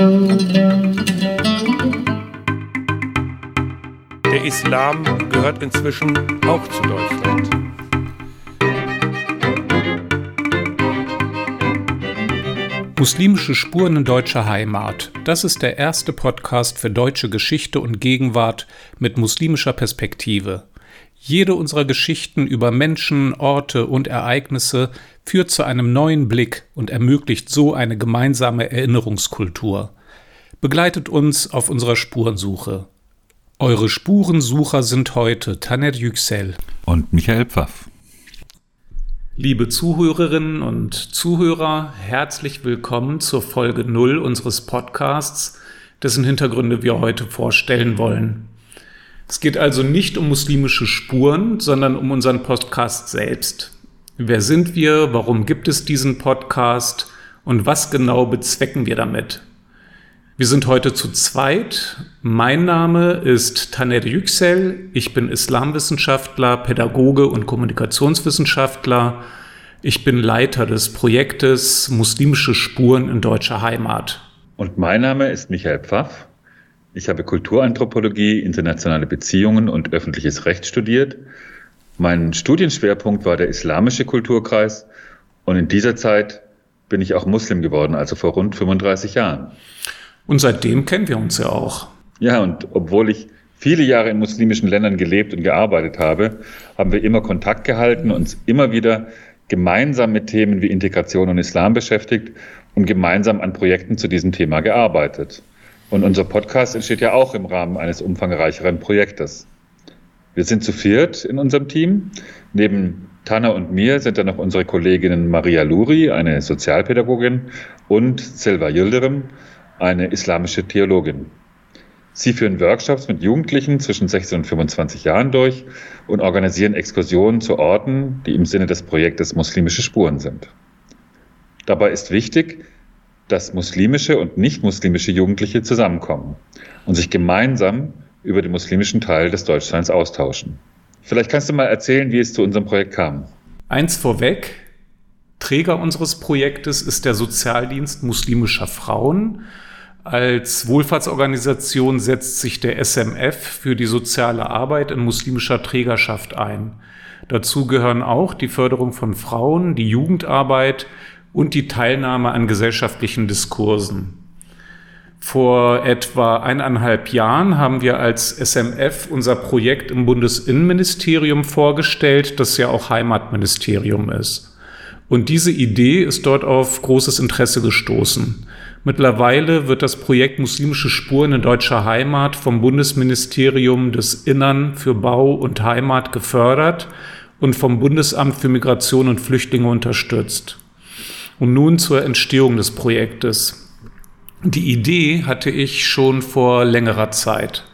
Der Islam gehört inzwischen auch zu Deutschland. Muslimische Spuren in deutscher Heimat. Das ist der erste Podcast für deutsche Geschichte und Gegenwart mit muslimischer Perspektive. Jede unserer Geschichten über Menschen, Orte und Ereignisse führt zu einem neuen Blick und ermöglicht so eine gemeinsame Erinnerungskultur. Begleitet uns auf unserer Spurensuche. Eure Spurensucher sind heute Taner Yüksel und Michael Pfaff. Liebe Zuhörerinnen und Zuhörer, herzlich willkommen zur Folge 0 unseres Podcasts, dessen Hintergründe wir heute vorstellen wollen. Es geht also nicht um muslimische Spuren, sondern um unseren Podcast selbst. Wer sind wir? Warum gibt es diesen Podcast? Und was genau bezwecken wir damit? Wir sind heute zu zweit. Mein Name ist Taner Yüksel. Ich bin Islamwissenschaftler, Pädagoge und Kommunikationswissenschaftler. Ich bin Leiter des Projektes Muslimische Spuren in deutscher Heimat. Und mein Name ist Michael Pfaff. Ich habe Kulturanthropologie, internationale Beziehungen und öffentliches Recht studiert. Mein Studienschwerpunkt war der islamische Kulturkreis und in dieser Zeit bin ich auch Muslim geworden, also vor rund 35 Jahren. Und seitdem kennen wir uns ja auch. Ja, und obwohl ich viele Jahre in muslimischen Ländern gelebt und gearbeitet habe, haben wir immer Kontakt gehalten, uns immer wieder gemeinsam mit Themen wie Integration und Islam beschäftigt und gemeinsam an Projekten zu diesem Thema gearbeitet. Und unser Podcast entsteht ja auch im Rahmen eines umfangreicheren Projektes. Wir sind zu viert in unserem Team. Neben Tana und mir sind dann noch unsere Kolleginnen Maria Luri, eine Sozialpädagogin, und Selva Yildirim, eine islamische Theologin. Sie führen Workshops mit Jugendlichen zwischen 16 und 25 Jahren durch und organisieren Exkursionen zu Orten, die im Sinne des Projektes muslimische Spuren sind. Dabei ist wichtig, dass muslimische und nicht-muslimische Jugendliche zusammenkommen und sich gemeinsam über den muslimischen Teil des Deutschseins austauschen. Vielleicht kannst du mal erzählen, wie es zu unserem Projekt kam. Eins vorweg, Träger unseres Projektes ist der Sozialdienst muslimischer Frauen als Wohlfahrtsorganisation setzt sich der SMF für die soziale Arbeit in muslimischer Trägerschaft ein. Dazu gehören auch die Förderung von Frauen, die Jugendarbeit und die Teilnahme an gesellschaftlichen Diskursen. Vor etwa eineinhalb Jahren haben wir als SMF unser Projekt im Bundesinnenministerium vorgestellt, das ja auch Heimatministerium ist. Und diese Idee ist dort auf großes Interesse gestoßen. Mittlerweile wird das Projekt Muslimische Spuren in deutscher Heimat vom Bundesministerium des Innern für Bau und Heimat gefördert und vom Bundesamt für Migration und Flüchtlinge unterstützt. Und nun zur Entstehung des Projektes. Die Idee hatte ich schon vor längerer Zeit.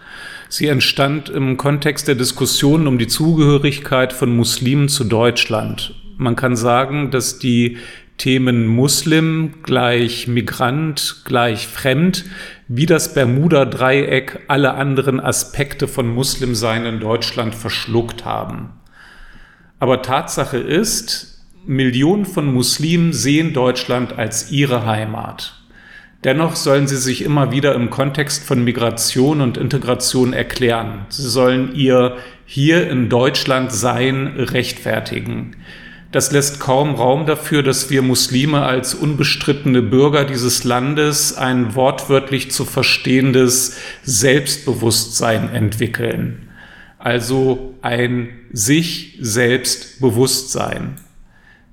Sie entstand im Kontext der Diskussionen um die Zugehörigkeit von Muslimen zu Deutschland. Man kann sagen, dass die Themen Muslim gleich Migrant gleich Fremd, wie das Bermuda-Dreieck alle anderen Aspekte von Muslimsein in Deutschland verschluckt haben. Aber Tatsache ist, Millionen von Muslimen sehen Deutschland als ihre Heimat. Dennoch sollen sie sich immer wieder im Kontext von Migration und Integration erklären. Sie sollen ihr hier in Deutschland Sein rechtfertigen. Das lässt kaum Raum dafür, dass wir Muslime als unbestrittene Bürger dieses Landes ein wortwörtlich zu verstehendes Selbstbewusstsein entwickeln. Also ein sich selbst Bewusstsein.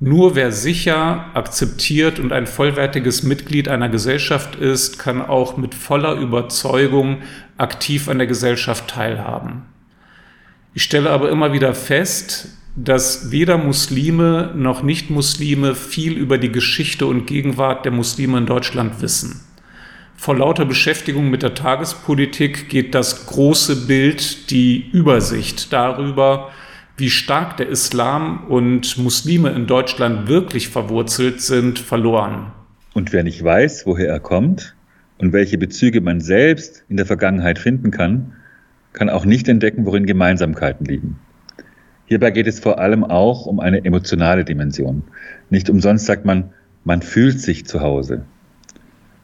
Nur wer sicher, akzeptiert und ein vollwertiges Mitglied einer Gesellschaft ist, kann auch mit voller Überzeugung aktiv an der Gesellschaft teilhaben. Ich stelle aber immer wieder fest, dass weder Muslime noch Nicht-Muslime viel über die Geschichte und Gegenwart der Muslime in Deutschland wissen. Vor lauter Beschäftigung mit der Tagespolitik geht das große Bild, die Übersicht darüber, wie stark der Islam und Muslime in Deutschland wirklich verwurzelt sind, verloren. Und wer nicht weiß, woher er kommt und welche Bezüge man selbst in der Vergangenheit finden kann, kann auch nicht entdecken, worin Gemeinsamkeiten liegen. Hierbei geht es vor allem auch um eine emotionale Dimension. Nicht umsonst sagt man, man fühlt sich zu Hause.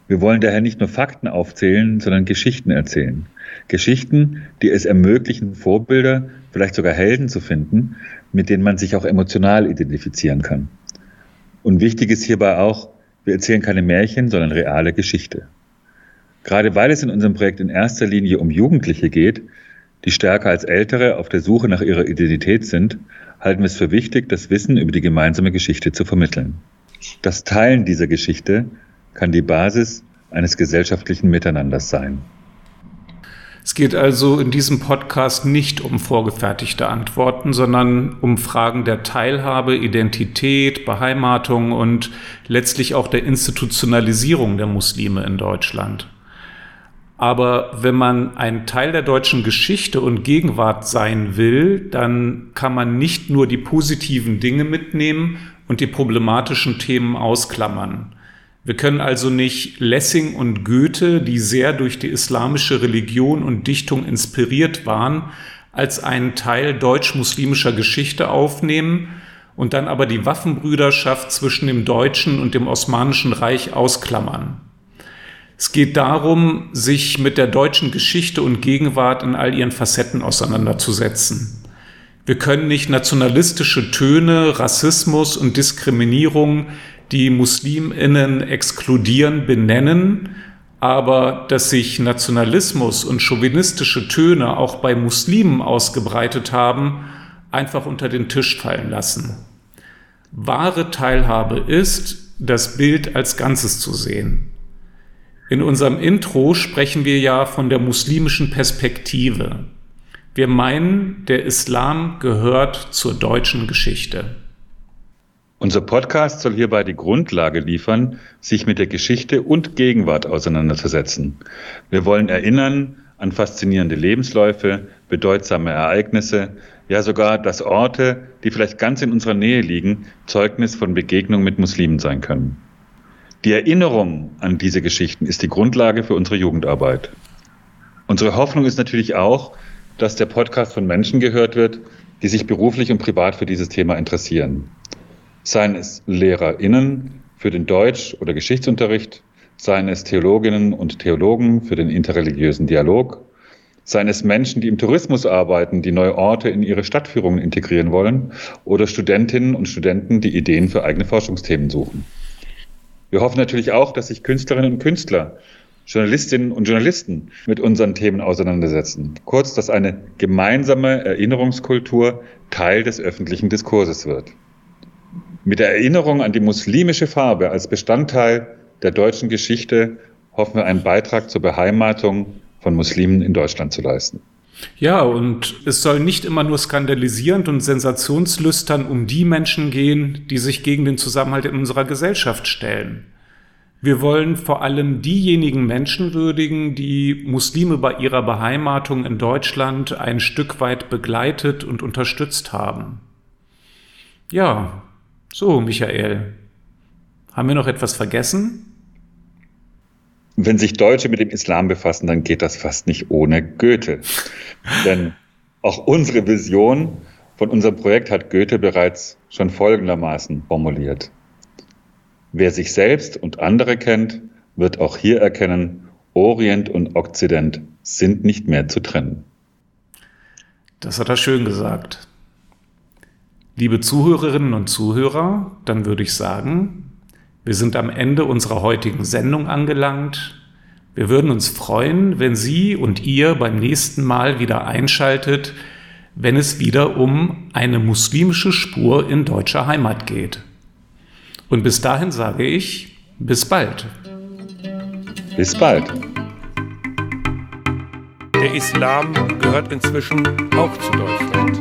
Wir wollen daher nicht nur Fakten aufzählen, sondern Geschichten erzählen. Geschichten, die es ermöglichen, Vorbilder, vielleicht sogar Helden zu finden, mit denen man sich auch emotional identifizieren kann. Und wichtig ist hierbei auch, wir erzählen keine Märchen, sondern reale Geschichte. Gerade weil es in unserem Projekt in erster Linie um Jugendliche geht, die stärker als Ältere auf der Suche nach ihrer Identität sind, halten wir es für wichtig, das Wissen über die gemeinsame Geschichte zu vermitteln. Das Teilen dieser Geschichte kann die Basis eines gesellschaftlichen Miteinanders sein. Es geht also in diesem Podcast nicht um vorgefertigte Antworten, sondern um Fragen der Teilhabe, Identität, Beheimatung und letztlich auch der Institutionalisierung der Muslime in Deutschland. Aber wenn man ein Teil der deutschen Geschichte und Gegenwart sein will, dann kann man nicht nur die positiven Dinge mitnehmen und die problematischen Themen ausklammern. Wir können also nicht Lessing und Goethe, die sehr durch die islamische Religion und Dichtung inspiriert waren, als einen Teil deutsch-muslimischer Geschichte aufnehmen und dann aber die Waffenbrüderschaft zwischen dem Deutschen und dem Osmanischen Reich ausklammern. Es geht darum, sich mit der deutschen Geschichte und Gegenwart in all ihren Facetten auseinanderzusetzen. Wir können nicht nationalistische Töne, Rassismus und Diskriminierung, die Musliminnen exkludieren, benennen, aber dass sich Nationalismus und chauvinistische Töne auch bei Muslimen ausgebreitet haben, einfach unter den Tisch fallen lassen. Wahre Teilhabe ist, das Bild als Ganzes zu sehen. In unserem Intro sprechen wir ja von der muslimischen Perspektive. Wir meinen, der Islam gehört zur deutschen Geschichte. Unser Podcast soll hierbei die Grundlage liefern, sich mit der Geschichte und Gegenwart auseinanderzusetzen. Wir wollen erinnern an faszinierende Lebensläufe, bedeutsame Ereignisse, ja sogar, dass Orte, die vielleicht ganz in unserer Nähe liegen, Zeugnis von Begegnung mit Muslimen sein können. Die Erinnerung an diese Geschichten ist die Grundlage für unsere Jugendarbeit. Unsere Hoffnung ist natürlich auch, dass der Podcast von Menschen gehört wird, die sich beruflich und privat für dieses Thema interessieren. Seien es LehrerInnen für den Deutsch- oder Geschichtsunterricht, seien es Theologinnen und Theologen für den interreligiösen Dialog, seien es Menschen, die im Tourismus arbeiten, die neue Orte in ihre Stadtführungen integrieren wollen, oder Studentinnen und Studenten, die Ideen für eigene Forschungsthemen suchen. Wir hoffen natürlich auch, dass sich Künstlerinnen und Künstler, Journalistinnen und Journalisten mit unseren Themen auseinandersetzen. Kurz, dass eine gemeinsame Erinnerungskultur Teil des öffentlichen Diskurses wird. Mit der Erinnerung an die muslimische Farbe als Bestandteil der deutschen Geschichte hoffen wir einen Beitrag zur Beheimatung von Muslimen in Deutschland zu leisten. Ja, und es soll nicht immer nur skandalisierend und sensationslüstern um die Menschen gehen, die sich gegen den Zusammenhalt in unserer Gesellschaft stellen. Wir wollen vor allem diejenigen Menschen würdigen, die Muslime bei ihrer Beheimatung in Deutschland ein Stück weit begleitet und unterstützt haben. Ja, so, Michael. Haben wir noch etwas vergessen? wenn sich Deutsche mit dem Islam befassen, dann geht das fast nicht ohne Goethe. Denn auch unsere Vision von unserem Projekt hat Goethe bereits schon folgendermaßen formuliert. Wer sich selbst und andere kennt, wird auch hier erkennen, Orient und Okzident sind nicht mehr zu trennen. Das hat er schön gesagt. Liebe Zuhörerinnen und Zuhörer, dann würde ich sagen, wir sind am Ende unserer heutigen Sendung angelangt. Wir würden uns freuen, wenn Sie und ihr beim nächsten Mal wieder einschaltet, wenn es wieder um eine muslimische Spur in deutscher Heimat geht. Und bis dahin sage ich, bis bald. Bis bald. Der Islam gehört inzwischen auch zu Deutschland.